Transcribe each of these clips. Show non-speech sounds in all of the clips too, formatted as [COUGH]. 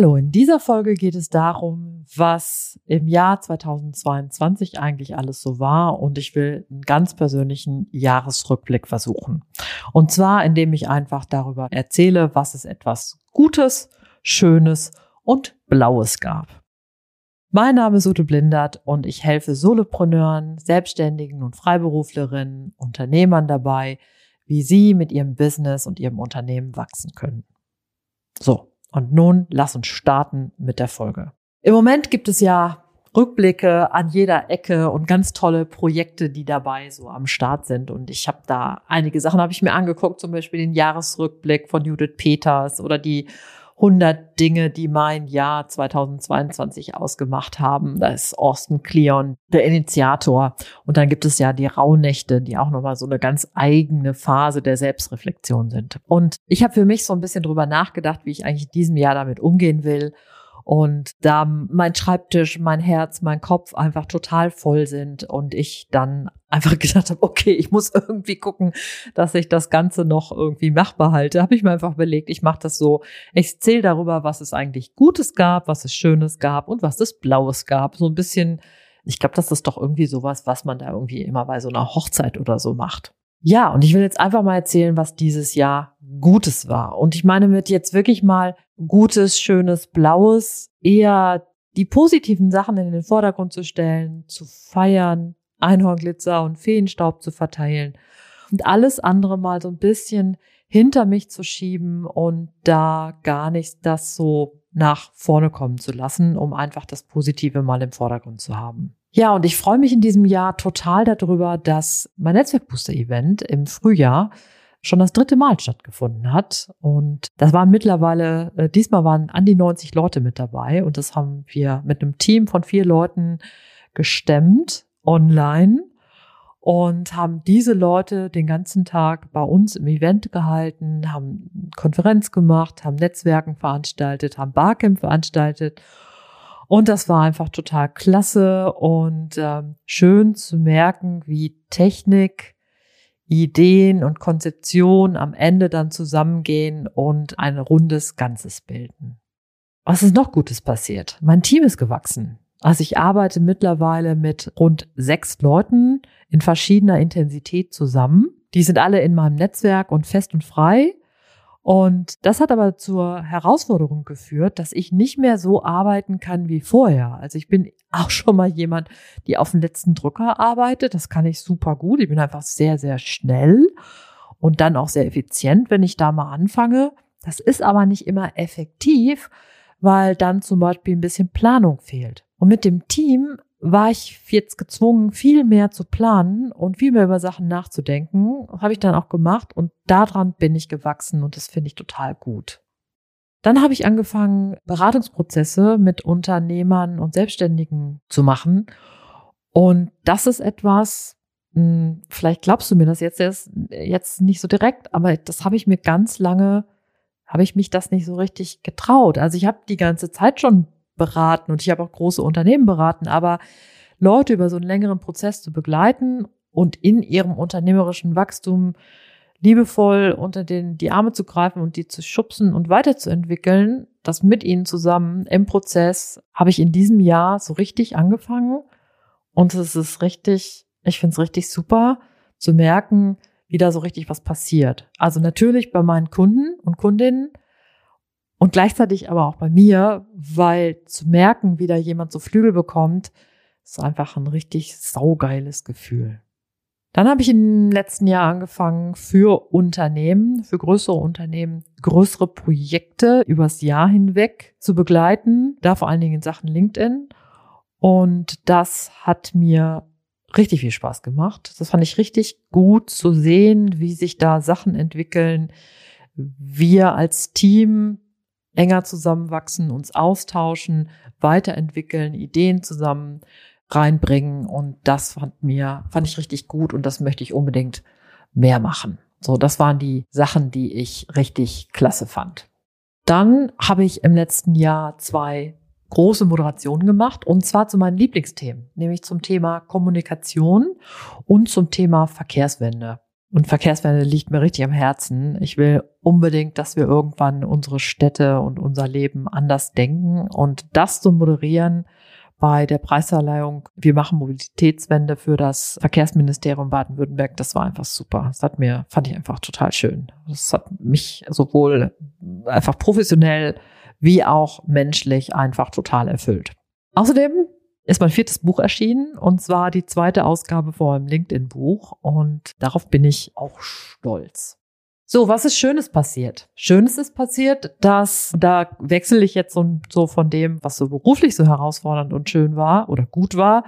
Hallo, in dieser Folge geht es darum, was im Jahr 2022 eigentlich alles so war und ich will einen ganz persönlichen Jahresrückblick versuchen. Und zwar, indem ich einfach darüber erzähle, was es etwas Gutes, Schönes und Blaues gab. Mein Name ist Ute Blindert und ich helfe Solopreneuren, Selbstständigen und Freiberuflerinnen, Unternehmern dabei, wie sie mit ihrem Business und ihrem Unternehmen wachsen können. So, und nun lass uns starten mit der Folge. Im Moment gibt es ja Rückblicke an jeder Ecke und ganz tolle Projekte, die dabei so am Start sind. Und ich habe da einige Sachen habe ich mir angeguckt, zum Beispiel den Jahresrückblick von Judith Peters oder die 100 Dinge, die mein Jahr 2022 ausgemacht haben. Da ist Austin Kleon der Initiator. Und dann gibt es ja die Rauhnächte, die auch nochmal so eine ganz eigene Phase der Selbstreflexion sind. Und ich habe für mich so ein bisschen drüber nachgedacht, wie ich eigentlich in diesem Jahr damit umgehen will und da mein Schreibtisch, mein Herz, mein Kopf einfach total voll sind und ich dann einfach [LAUGHS] gedacht habe, okay, ich muss irgendwie gucken, dass ich das Ganze noch irgendwie machbar halte, habe ich mir einfach überlegt, ich mache das so, ich zähle darüber, was es eigentlich Gutes gab, was es Schönes gab und was es Blaues gab. So ein bisschen, ich glaube, das ist doch irgendwie sowas, was man da irgendwie immer bei so einer Hochzeit oder so macht. Ja, und ich will jetzt einfach mal erzählen, was dieses Jahr Gutes war. Und ich meine mit jetzt wirklich mal Gutes, Schönes, Blaues, eher die positiven Sachen in den Vordergrund zu stellen, zu feiern, Einhornglitzer und Feenstaub zu verteilen und alles andere mal so ein bisschen hinter mich zu schieben und da gar nicht das so nach vorne kommen zu lassen, um einfach das Positive mal im Vordergrund zu haben. Ja, und ich freue mich in diesem Jahr total darüber, dass mein Netzwerkbooster-Event im Frühjahr schon das dritte Mal stattgefunden hat. Und das waren mittlerweile, äh, diesmal waren an die 90 Leute mit dabei und das haben wir mit einem Team von vier Leuten gestemmt online und haben diese Leute den ganzen Tag bei uns im Event gehalten, haben Konferenz gemacht, haben Netzwerken veranstaltet, haben Barcamp veranstaltet. Und das war einfach total klasse und ähm, schön zu merken, wie Technik Ideen und Konzeption am Ende dann zusammengehen und ein rundes Ganzes bilden. Was ist noch Gutes passiert? Mein Team ist gewachsen. Also ich arbeite mittlerweile mit rund sechs Leuten in verschiedener Intensität zusammen. Die sind alle in meinem Netzwerk und fest und frei. Und das hat aber zur Herausforderung geführt, dass ich nicht mehr so arbeiten kann wie vorher. Also ich bin auch schon mal jemand, die auf dem letzten Drücker arbeitet. Das kann ich super gut. Ich bin einfach sehr, sehr schnell und dann auch sehr effizient, wenn ich da mal anfange. Das ist aber nicht immer effektiv, weil dann zum Beispiel ein bisschen Planung fehlt. Und mit dem Team war ich jetzt gezwungen, viel mehr zu planen und viel mehr über Sachen nachzudenken. Habe ich dann auch gemacht und daran bin ich gewachsen und das finde ich total gut. Dann habe ich angefangen, Beratungsprozesse mit Unternehmern und Selbstständigen zu machen. Und das ist etwas, hm, vielleicht glaubst du mir das jetzt, jetzt nicht so direkt, aber das habe ich mir ganz lange, habe ich mich das nicht so richtig getraut. Also ich habe die ganze Zeit schon beraten und ich habe auch große Unternehmen beraten, aber Leute über so einen längeren Prozess zu begleiten und in ihrem unternehmerischen Wachstum liebevoll unter den die Arme zu greifen und die zu schubsen und weiterzuentwickeln, das mit ihnen zusammen im Prozess habe ich in diesem Jahr so richtig angefangen und es ist richtig, ich finde es richtig super zu merken, wie da so richtig was passiert. Also natürlich bei meinen Kunden und Kundinnen, und gleichzeitig aber auch bei mir, weil zu merken, wie da jemand so Flügel bekommt, ist einfach ein richtig saugeiles Gefühl. Dann habe ich im letzten Jahr angefangen, für Unternehmen, für größere Unternehmen, größere Projekte übers Jahr hinweg zu begleiten, da vor allen Dingen in Sachen LinkedIn. Und das hat mir richtig viel Spaß gemacht. Das fand ich richtig gut zu sehen, wie sich da Sachen entwickeln. Wir als Team enger zusammenwachsen, uns austauschen, weiterentwickeln, Ideen zusammen reinbringen. Und das fand mir, fand ich richtig gut und das möchte ich unbedingt mehr machen. So, das waren die Sachen, die ich richtig klasse fand. Dann habe ich im letzten Jahr zwei große Moderationen gemacht und zwar zu meinen Lieblingsthemen, nämlich zum Thema Kommunikation und zum Thema Verkehrswende. Und Verkehrswende liegt mir richtig am Herzen. Ich will unbedingt, dass wir irgendwann unsere Städte und unser Leben anders denken. Und das zu moderieren bei der Preisverleihung, wir machen Mobilitätswende für das Verkehrsministerium Baden-Württemberg, das war einfach super. Das hat mir, fand ich einfach total schön. Das hat mich sowohl einfach professionell wie auch menschlich einfach total erfüllt. Außerdem ist mein viertes Buch erschienen und zwar die zweite Ausgabe vor einem LinkedIn-Buch und darauf bin ich auch stolz. So, was ist Schönes passiert? Schönes ist passiert, dass da wechsle ich jetzt so, so von dem, was so beruflich so herausfordernd und schön war oder gut war,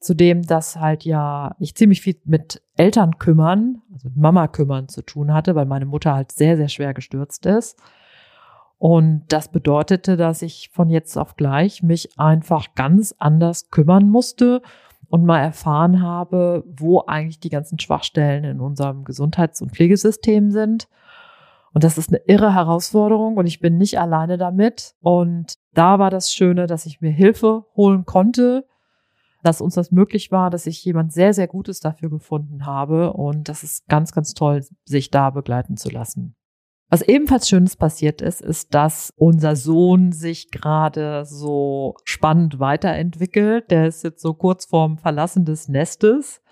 zu dem, dass halt ja ich ziemlich viel mit Eltern kümmern, also mit Mama kümmern zu tun hatte, weil meine Mutter halt sehr, sehr schwer gestürzt ist. Und das bedeutete, dass ich von jetzt auf gleich mich einfach ganz anders kümmern musste und mal erfahren habe, wo eigentlich die ganzen Schwachstellen in unserem Gesundheits- und Pflegesystem sind. Und das ist eine irre Herausforderung und ich bin nicht alleine damit. Und da war das Schöne, dass ich mir Hilfe holen konnte, dass uns das möglich war, dass ich jemand sehr, sehr Gutes dafür gefunden habe. Und das ist ganz, ganz toll, sich da begleiten zu lassen. Was ebenfalls Schönes passiert ist, ist, dass unser Sohn sich gerade so spannend weiterentwickelt. Der ist jetzt so kurz vorm Verlassen des Nestes.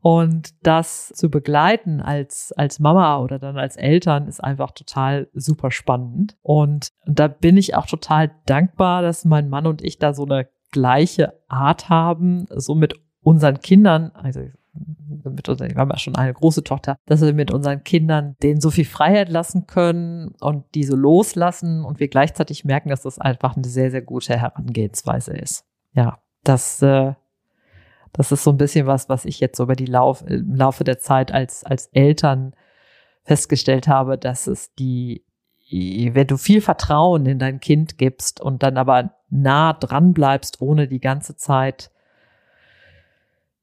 Und das zu begleiten als, als Mama oder dann als Eltern ist einfach total super spannend. Und da bin ich auch total dankbar, dass mein Mann und ich da so eine gleiche Art haben, so mit unseren Kindern, also mit unseren, wir haben ja schon eine große Tochter, dass wir mit unseren Kindern denen so viel Freiheit lassen können und die so loslassen und wir gleichzeitig merken, dass das einfach eine sehr, sehr gute Herangehensweise ist. Ja, das, äh, das ist so ein bisschen was, was ich jetzt so über die Lauf, im Laufe der Zeit als, als Eltern festgestellt habe, dass es die, wenn du viel Vertrauen in dein Kind gibst und dann aber nah dran bleibst, ohne die ganze Zeit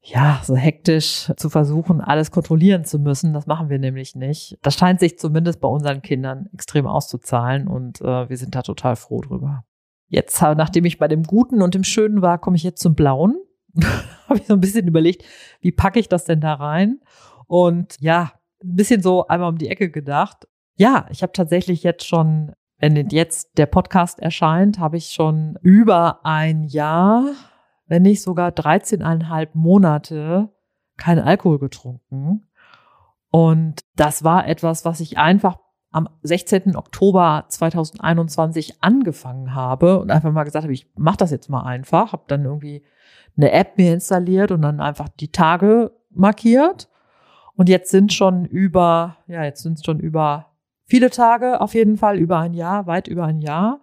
ja, so hektisch zu versuchen, alles kontrollieren zu müssen. Das machen wir nämlich nicht. Das scheint sich zumindest bei unseren Kindern extrem auszuzahlen und äh, wir sind da total froh drüber. Jetzt, nachdem ich bei dem Guten und dem Schönen war, komme ich jetzt zum Blauen. [LAUGHS] Habe ich so ein bisschen überlegt, wie packe ich das denn da rein? Und ja, ein bisschen so einmal um die Ecke gedacht. Ja, ich habe tatsächlich jetzt schon, wenn jetzt der Podcast erscheint, habe ich schon über ein Jahr wenn nicht sogar 13,5 Monate keinen Alkohol getrunken. Und das war etwas, was ich einfach am 16. Oktober 2021 angefangen habe und einfach mal gesagt habe, ich mache das jetzt mal einfach, habe dann irgendwie eine App mir installiert und dann einfach die Tage markiert. Und jetzt sind schon über, ja, jetzt sind schon über viele Tage auf jeden Fall, über ein Jahr, weit über ein Jahr.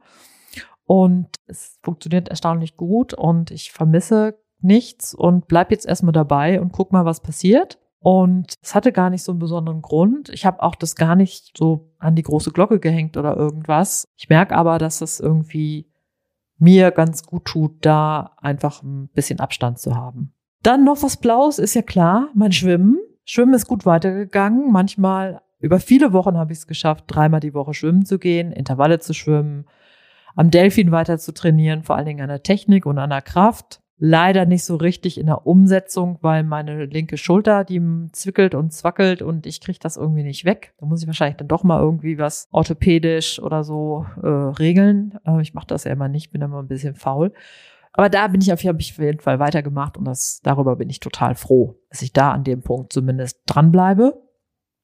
Und es funktioniert erstaunlich gut und ich vermisse nichts und bleib jetzt erstmal dabei und guck mal, was passiert. Und es hatte gar nicht so einen besonderen Grund. Ich habe auch das gar nicht so an die große Glocke gehängt oder irgendwas. Ich merke aber, dass es irgendwie mir ganz gut tut, da einfach ein bisschen Abstand zu haben. Dann noch was Blaues, ist ja klar, mein Schwimmen. Schwimmen ist gut weitergegangen. Manchmal über viele Wochen habe ich es geschafft, dreimal die Woche schwimmen zu gehen, Intervalle zu schwimmen, am Delfin weiter zu trainieren, vor allen Dingen an der Technik und an der Kraft leider nicht so richtig in der Umsetzung, weil meine linke Schulter, die zwickelt und zwackelt und ich kriege das irgendwie nicht weg. Da muss ich wahrscheinlich dann doch mal irgendwie was orthopädisch oder so äh, regeln. Äh, ich mache das ja immer nicht, bin immer ein bisschen faul. Aber da bin ich auf, jeden Fall weitergemacht und das, darüber bin ich total froh, dass ich da an dem Punkt zumindest dranbleibe.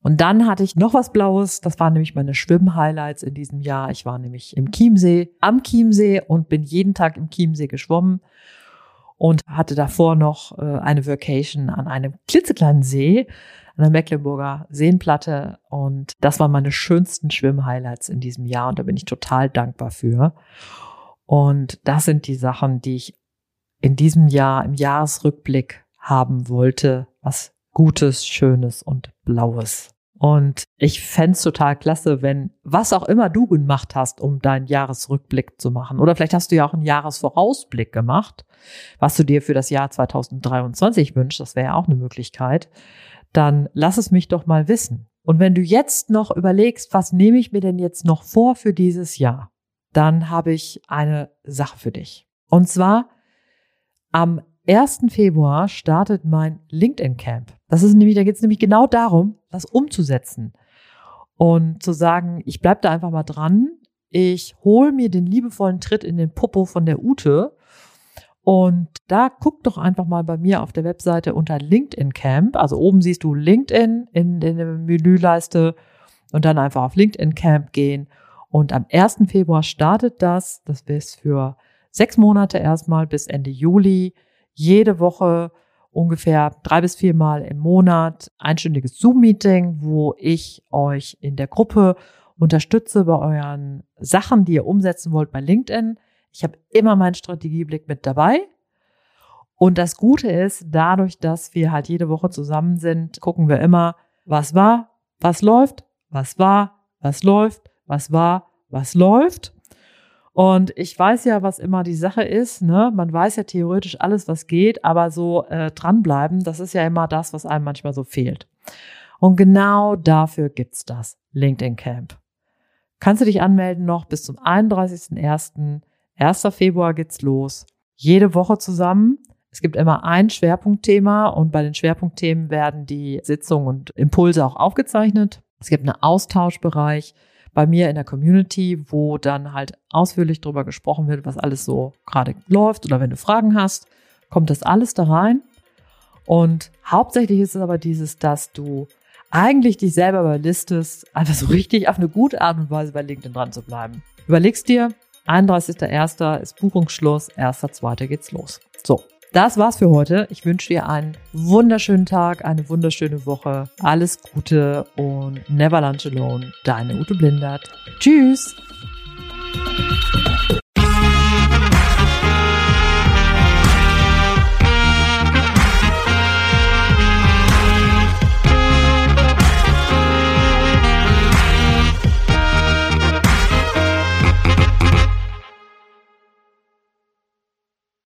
Und dann hatte ich noch was Blaues. Das waren nämlich meine Schwimm-Highlights in diesem Jahr. Ich war nämlich im Chiemsee, am Chiemsee und bin jeden Tag im Chiemsee geschwommen und hatte davor noch äh, eine Vacation an einem klitzekleinen See, an der Mecklenburger Seenplatte. Und das waren meine schönsten Schwimmhighlights in diesem Jahr. Und da bin ich total dankbar für. Und das sind die Sachen, die ich in diesem Jahr im Jahresrückblick haben wollte. Was Gutes, Schönes und Blaues. Und ich fände total klasse, wenn was auch immer du gemacht hast, um deinen Jahresrückblick zu machen. Oder vielleicht hast du ja auch einen Jahresvorausblick gemacht, was du dir für das Jahr 2023 wünschst. Das wäre ja auch eine Möglichkeit. Dann lass es mich doch mal wissen. Und wenn du jetzt noch überlegst, was nehme ich mir denn jetzt noch vor für dieses Jahr, dann habe ich eine Sache für dich. Und zwar am 1. Februar startet mein LinkedIn Camp. Das ist nämlich, da geht es nämlich genau darum, das umzusetzen und zu sagen, ich bleib da einfach mal dran. Ich hole mir den liebevollen Tritt in den Popo von der Ute und da guck doch einfach mal bei mir auf der Webseite unter LinkedIn Camp. Also oben siehst du LinkedIn in, in der Menüleiste und dann einfach auf LinkedIn Camp gehen. Und am 1. Februar startet das. Das ist für sechs Monate erstmal bis Ende Juli jede Woche ungefähr drei bis viermal im Monat einstündiges Zoom-Meeting, wo ich euch in der Gruppe unterstütze bei euren Sachen, die ihr umsetzen wollt bei LinkedIn. Ich habe immer meinen Strategieblick mit dabei. Und das Gute ist, dadurch, dass wir halt jede Woche zusammen sind, gucken wir immer, was war, was läuft, was war, was läuft, was war, was läuft. Und ich weiß ja, was immer die Sache ist. Ne? Man weiß ja theoretisch alles, was geht, aber so äh, dranbleiben, das ist ja immer das, was einem manchmal so fehlt. Und genau dafür gibt's das LinkedIn Camp. Kannst du dich anmelden noch bis zum 31.01. 1. Februar geht's los. Jede Woche zusammen. Es gibt immer ein Schwerpunktthema und bei den Schwerpunktthemen werden die Sitzungen und Impulse auch aufgezeichnet. Es gibt einen Austauschbereich bei mir in der Community, wo dann halt ausführlich darüber gesprochen wird, was alles so gerade läuft. Oder wenn du Fragen hast, kommt das alles da rein. Und hauptsächlich ist es aber dieses, dass du eigentlich dich selber überlistest, einfach so [LAUGHS] richtig auf eine gute Art und Weise bei LinkedIn dran zu bleiben. Überlegst dir, 31.01. ist Buchungsschluss, 1.02. geht's los. So, das war's für heute. Ich wünsche dir einen wunderschönen Tag, eine wunderschöne Woche. Alles Gute und never lunch alone. Deine Ute Blindert. Tschüss.